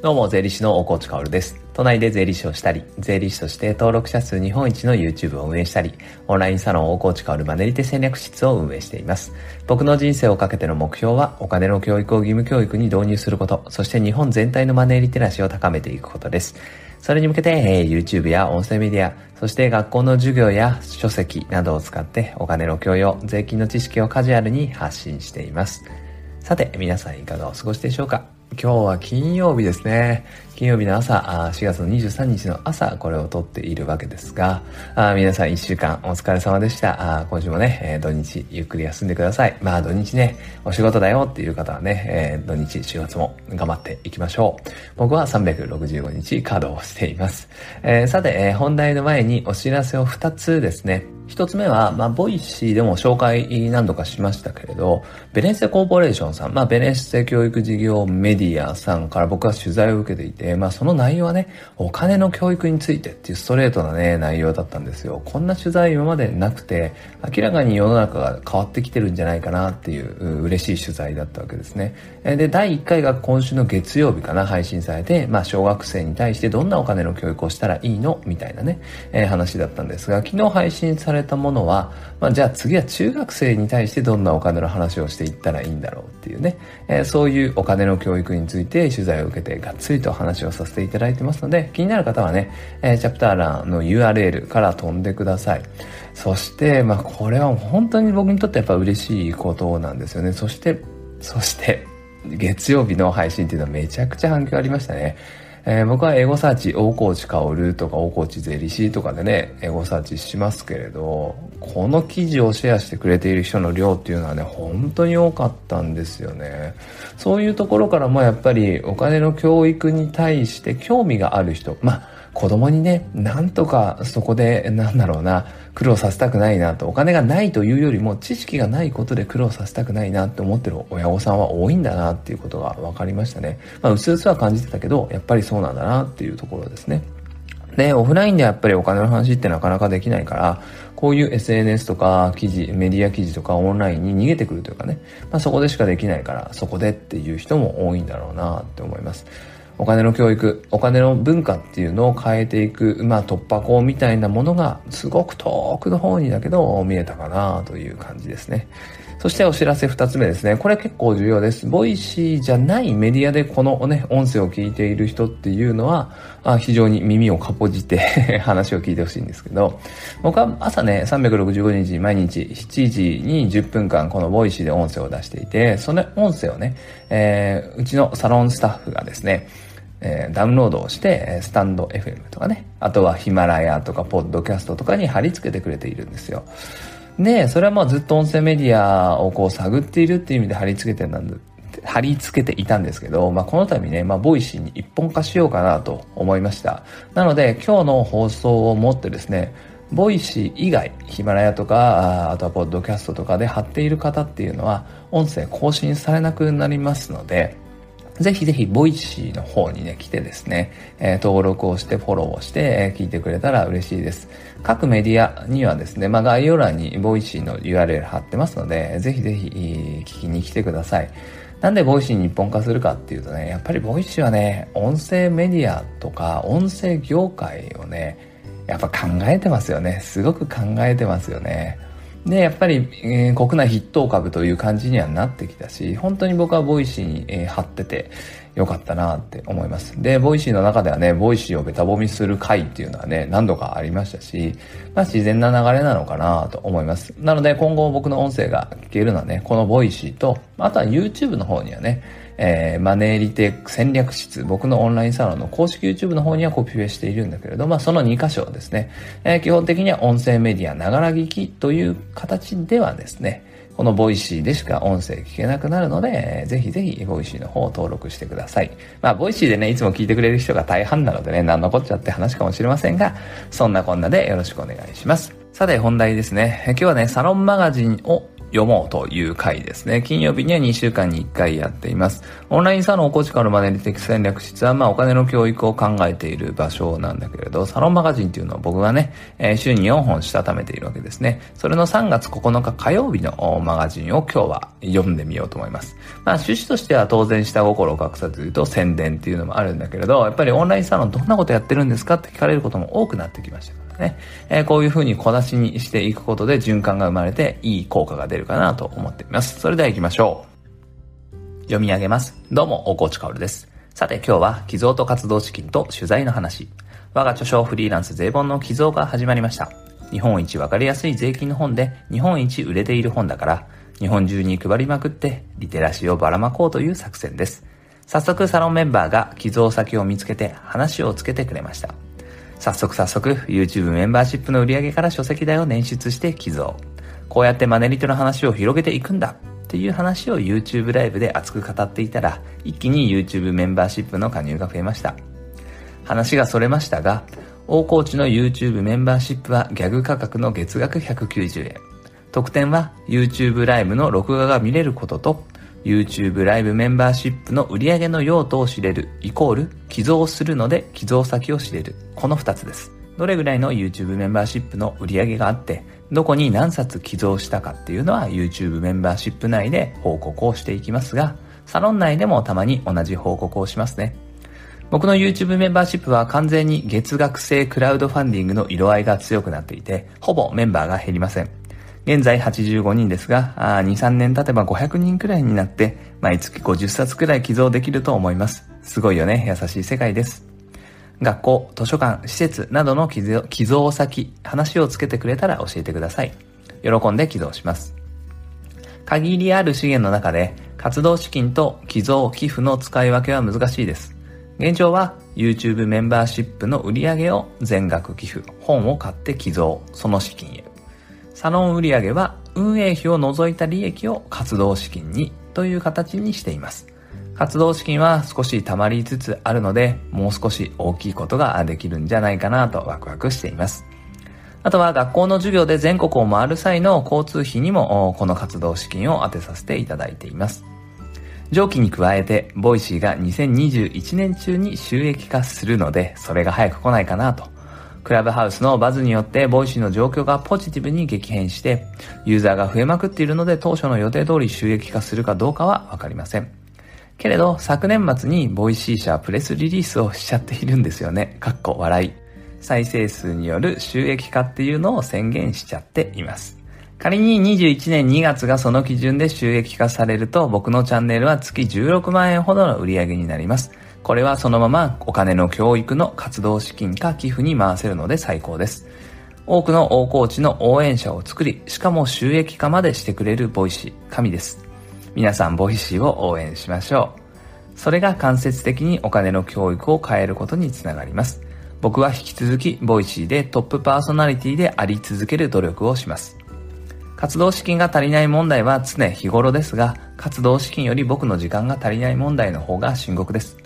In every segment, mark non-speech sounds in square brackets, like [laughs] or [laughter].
どうも、税理士の大河内薫です。都内で税理士をしたり、税理士として登録者数日本一の YouTube を運営したり、オンラインサロン大河内薫マネリテ戦略室を運営しています。僕の人生をかけての目標は、お金の教育を義務教育に導入すること、そして日本全体のマネリテラシーを高めていくことです。それに向けて、えー、YouTube や音声メディア、そして学校の授業や書籍などを使ってお金の教養、税金の知識をカジュアルに発信しています。さて、皆さんいかがお過ごしでしょうか？今日は金曜日ですね。金曜日の朝、4月の23日の朝、これを撮っているわけですが、皆さん1週間お疲れ様でした。今週もねえ、土日ゆっくり休んでください。まあ土日ね、お仕事だよっていう方はねえ、土日、週末も頑張っていきましょう。僕は365日稼働しています。えさて、本題の前にお知らせを2つですね。一つ目は、まあ、ボイシーでも紹介何度かしましたけれど、ベネッセコーポレーションさん、まあ、ベネッセ教育事業メディアさんから僕は取材を受けていて、まあ、その内容はね、お金の教育についてっていうストレートなね、内容だったんですよ。こんな取材今までなくて、明らかに世の中が変わってきてるんじゃないかなっていう嬉しい取材だったわけですね。で、第1回が今週の月曜日かな、配信されて、まあ、小学生に対してどんなお金の教育をしたらいいの？みたいなね、えー、話だったんですが、昨日配信されれたものは、まあ、じゃあ次は中学生に対してどんなお金の話をしていったらいいんだろうっていうね、えー、そういうお金の教育について取材を受けてがっつりと話をさせていただいてますので、気になる方はね、えー、チャプター欄の URL から飛んでください。そして、まあ、これは本当に僕にとってやっぱ嬉しいことなんですよね。そして、そして、月曜日の配信っていうのはめちゃくちゃ反響ありましたね。えー、僕はエゴサーチ、大河内薫とか大河内税理士とかでね、エゴサーチしますけれど、この記事をシェアしてくれている人の量っていうのはね、本当に多かったんですよね。そういうところからもやっぱりお金の教育に対して興味がある人、まあ、子供にね、なんとかそこで、なんだろうな、苦労させたくないなと、お金がないというよりも知識がないことで苦労させたくないなって思ってる親御さんは多いんだなっていうことが分かりましたね。まあ、うすうすは感じてたけど、やっぱりそうなんだなっていうところですね。で、オフラインでやっぱりお金の話ってなかなかできないから、こういう SNS とか記事、メディア記事とかオンラインに逃げてくるというかね、まあ、そこでしかできないから、そこでっていう人も多いんだろうなって思います。お金の教育、お金の文化っていうのを変えていく、まあ突破口みたいなものがすごく遠くの方にだけど見えたかなという感じですね。そしてお知らせ二つ目ですね。これ結構重要です。ボイシーじゃないメディアでこのね、音声を聞いている人っていうのは、あ非常に耳をかっぽじって [laughs] 話を聞いてほしいんですけど、僕は朝ね、365日毎日7時に10分間このボイシーで音声を出していて、その音声をね、えー、うちのサロンスタッフがですね、えー、ダウンロードをして、スタンド FM とかね、あとはヒマラヤとかポッドキャストとかに貼り付けてくれているんですよ。で、それはまあずっと音声メディアをこう探っているっていう意味で貼り付けてたん貼り付けていたんですけど、まあ、この度ね、まあ、ボイシーに一本化しようかなと思いました。なので、今日の放送をもってですね、ボイシー以外、ヒマラヤとか、あとはポッドキャストとかで貼っている方っていうのは、音声更新されなくなりますので、ぜひぜひ、ボイシーの方にね、来てですね、え、登録をして、フォローをして、え、聞いてくれたら嬉しいです。各メディアにはですね、まあ、概要欄にボイシーの URL 貼ってますので、ぜひぜひ、聞きに来てください。なんでボイシーに一本化するかっていうとね、やっぱりボイシーはね、音声メディアとか、音声業界をね、やっぱ考えてますよね。すごく考えてますよね。で、やっぱり、えー、国内筆頭株という感じにはなってきたし、本当に僕はボイシーに、えー、貼っててよかったなって思います。で、ボイシーの中ではね、ボイシーをベタ褒めする回っていうのはね、何度かありましたし、まあ自然な流れなのかなと思います。なので今後僕の音声が聞けるのはね、このボイシーと、あとは YouTube の方にはね、えー、マネーリテック戦略室、僕のオンラインサロンの公式 YouTube の方にはコピペしているんだけれど、まあその2箇所ですね、えー、基本的には音声メディア、ながら聞きという形ではですね、このボイシーでしか音声聞けなくなるので、ぜひぜひボイシーの方を登録してください。まあ、ボイシーでね、いつも聞いてくれる人が大半なのでね、何のこっちゃって話かもしれませんが、そんなこんなでよろしくお願いします。さて、本題ですね。今日はね、サロンマガジンを読もうという回ですね。金曜日には2週間に1回やっています。オンラインサロンおこちかるマネリテ戦略室は、まあお金の教育を考えている場所なんだけれど、サロンマガジンっていうのを僕がね、えー、週に4本したためているわけですね。それの3月9日火曜日のマガジンを今日は読んでみようと思います。まあ趣旨としては当然下心を隠さず言うと宣伝っていうのもあるんだけれど、やっぱりオンラインサロンどんなことやってるんですかって聞かれることも多くなってきました。ね、えー、こういう風に小出しにしていくことで循環が生まれていい効果が出るかなと思っています。それでは行きましょう。読み上げます。どうも、大河内かおるです。さて今日は寄贈と活動資金と取材の話。我が著書フリーランス税本の寄贈が始まりました。日本一わかりやすい税金の本で日本一売れている本だから、日本中に配りまくってリテラシーをばらまこうという作戦です。早速サロンメンバーが寄贈先を見つけて話をつけてくれました。早速早速 YouTube メンバーシップの売り上げから書籍代を捻出して寄贈。こうやってマネリテの話を広げていくんだっていう話を YouTube ライブで熱く語っていたら一気に YouTube メンバーシップの加入が増えました。話がそれましたが、大河内の YouTube メンバーシップはギャグ価格の月額190円。特典は YouTube ライブの録画が見れることと YouTube ライブメンバーシップの売上の用途を知れる、イコール、寄贈するので寄贈先を知れる。この2つです。どれぐらいの YouTube メンバーシップの売り上げがあって、どこに何冊寄贈したかっていうのは YouTube メンバーシップ内で報告をしていきますが、サロン内でもたまに同じ報告をしますね。僕の YouTube メンバーシップは完全に月額制クラウドファンディングの色合いが強くなっていて、ほぼメンバーが減りません。現在85人ですが、2、3年経てば500人くらいになって、毎月50冊くらい寄贈できると思います。すごいよね。優しい世界です。学校、図書館、施設などの寄贈寄贈先、話をつけてくれたら教えてください。喜んで寄贈します。限りある資源の中で、活動資金と寄贈、寄付の使い分けは難しいです。現状は YouTube メンバーシップの売り上げを全額寄付、本を買って寄贈、その資金へ。サロン売上は運営費を除いた利益を活動資金にという形にしています。活動資金は少し溜まりつつあるので、もう少し大きいことができるんじゃないかなとワクワクしています。あとは学校の授業で全国を回る際の交通費にもこの活動資金を当てさせていただいています。上記に加えて、ボイシーが2021年中に収益化するので、それが早く来ないかなとクラブハウスのバズによってボイシーの状況がポジティブに激変して、ユーザーが増えまくっているので当初の予定通り収益化するかどうかはわかりません。けれど、昨年末にボイシー社プレスリリースをしちゃっているんですよね。かっこ笑い。再生数による収益化っていうのを宣言しちゃっています。仮に21年2月がその基準で収益化されると僕のチャンネルは月16万円ほどの売り上げになります。これはそのままお金の教育の活動資金か寄付に回せるので最高です。多くの大コーチの応援者を作り、しかも収益化までしてくれるボイシー、神です。皆さんボイシーを応援しましょう。それが間接的にお金の教育を変えることにつながります。僕は引き続きボイシーでトップパーソナリティであり続ける努力をします。活動資金が足りない問題は常日頃ですが、活動資金より僕の時間が足りない問題の方が深刻です。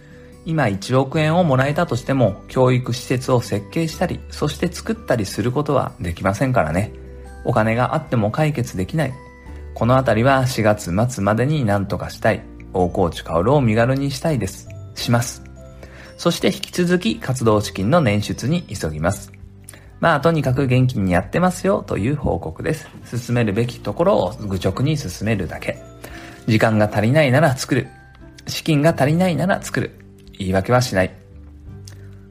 今1億円をもらえたとしても、教育施設を設計したり、そして作ったりすることはできませんからね。お金があっても解決できない。このあたりは4月末までに何とかしたい。大河内薫を身軽にしたいです。します。そして引き続き活動資金の捻出に急ぎます。まあ、とにかく元気にやってますよという報告です。進めるべきところを愚直に進めるだけ。時間が足りないなら作る。資金が足りないなら作る。言い訳はしない。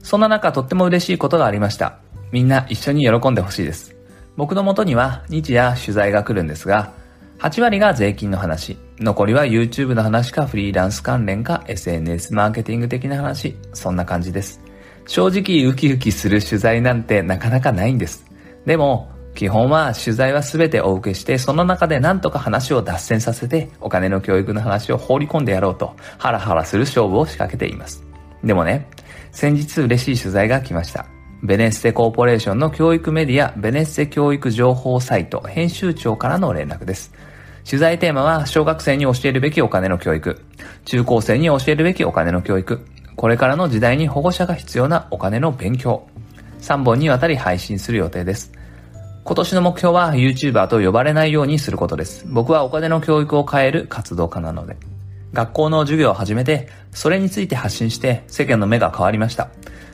そんな中とっても嬉しいことがありました。みんな一緒に喜んでほしいです。僕の元には日夜取材が来るんですが、8割が税金の話、残りは YouTube の話かフリーランス関連か SNS マーケティング的な話、そんな感じです。正直ウキウキする取材なんてなかなかないんです。でも、基本は取材は全てお受けして、その中で何とか話を脱線させて、お金の教育の話を放り込んでやろうと、ハラハラする勝負を仕掛けています。でもね、先日嬉しい取材が来ました。ベネッセコーポレーションの教育メディア、ベネッセ教育情報サイト、編集長からの連絡です。取材テーマは、小学生に教えるべきお金の教育、中高生に教えるべきお金の教育、これからの時代に保護者が必要なお金の勉強、3本にわたり配信する予定です。今年の目標は YouTuber と呼ばれないようにすることです。僕はお金の教育を変える活動家なので。学校の授業を始めて、それについて発信して世間の目が変わりました。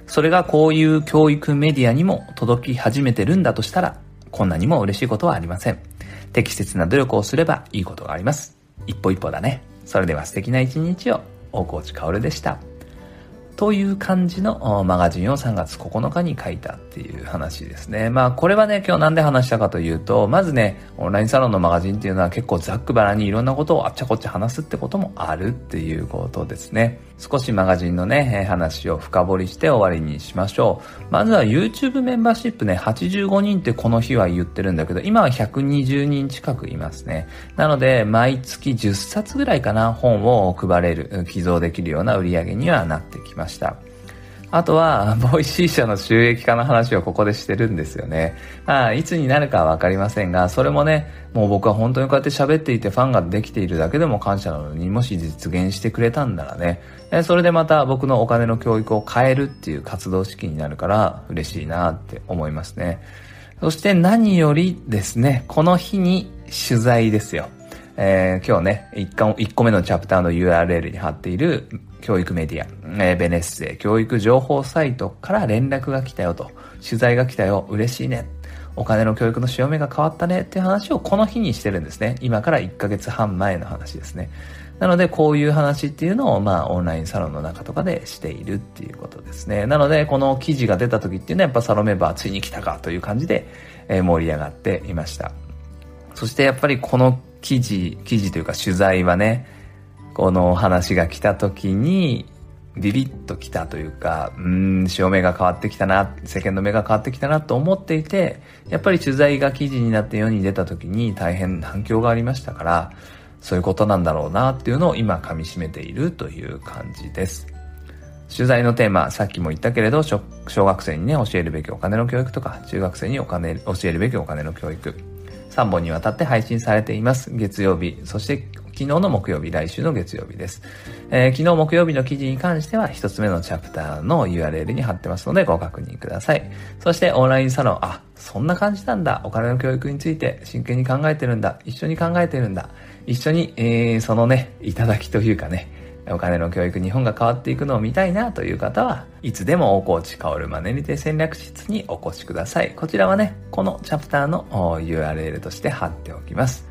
それがこういう教育メディアにも届き始めてるんだとしたら、こんなにも嬉しいことはありません。適切な努力をすればいいことがあります。一歩一歩だね。それでは素敵な一日を。大河内薫でした。という感じのマガジンを3月9日に書いたっていう話ですね。まあこれはね、今日なんで話したかというと、まずね、オンラインサロンのマガジンっていうのは結構ざっくばらにいろんなことをあっちゃこっちゃ話すってこともあるっていうことですね。少しマガジンのね、話を深掘りして終わりにしましょう。まずは YouTube メンバーシップね、85人ってこの日は言ってるんだけど、今は120人近くいますね。なので、毎月10冊ぐらいかな、本を配れる、寄贈できるような売り上げにはなってきました。あとは、ボイシー社の収益化の話をここでしてるんですよね。まあ、いつになるかはわかりませんが、それもね、もう僕は本当にこうやって喋っていてファンができているだけでも感謝なのに、もし実現してくれたんならね、それでまた僕のお金の教育を変えるっていう活動資金になるから嬉しいなって思いますね。そして何よりですね、この日に取材ですよ。えー、今日ね1、1個目のチャプターの URL に貼っている教育メディア、えー、ベネッセ教育情報サイトから連絡が来たよと、取材が来たよ、嬉しいね。お金の教育の潮目が変わったねっていう話をこの日にしてるんですね。今から1ヶ月半前の話ですね。なので、こういう話っていうのを、まあ、オンラインサロンの中とかでしているっていうことですね。なので、この記事が出た時っていうのは、やっぱサロンメンバーついに来たかという感じで、え、盛り上がっていました。そしてやっぱりこの記事、記事というか取材はね、この話が来た時に、ビビッと来たというか、うん、潮目が変わってきたな、世間の目が変わってきたなと思っていて、やっぱり取材が記事になって世に出た時に大変反響がありましたから、そういうことなんだろうなっていうのを今噛み締めているという感じです。取材のテーマ、さっきも言ったけれど、小学生にね、教えるべきお金の教育とか、中学生にお金、教えるべきお金の教育。3本にわたって配信されています。月曜日、そして昨日の木曜日、来週の月曜日です。えー、昨日木曜日の記事に関しては、一つ目のチャプターの URL に貼ってますので、ご確認ください。そして、オンラインサロン、あ、そんな感じなんだ。お金の教育について真剣に考えてるんだ。一緒に考えてるんだ。一緒に、えー、そのね、いただきというかね、お金の教育日本が変わっていくのを見たいなという方はいつでも大河内薫マネリテ戦略室にお越しください。こちらはね、このチャプターの URL として貼っておきます。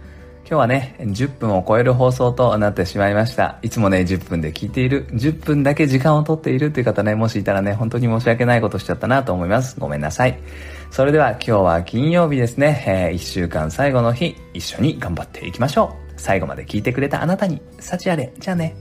今日はね、10分を超える放送となってしまいました。いつもね、10分で聞いている、10分だけ時間をとっているという方ね、もしいたらね、本当に申し訳ないことしちゃったなと思います。ごめんなさい。それでは今日は金曜日ですね、えー、1週間最後の日、一緒に頑張っていきましょう。最後まで聞いてくれたあなたに、幸あれ。じゃあね。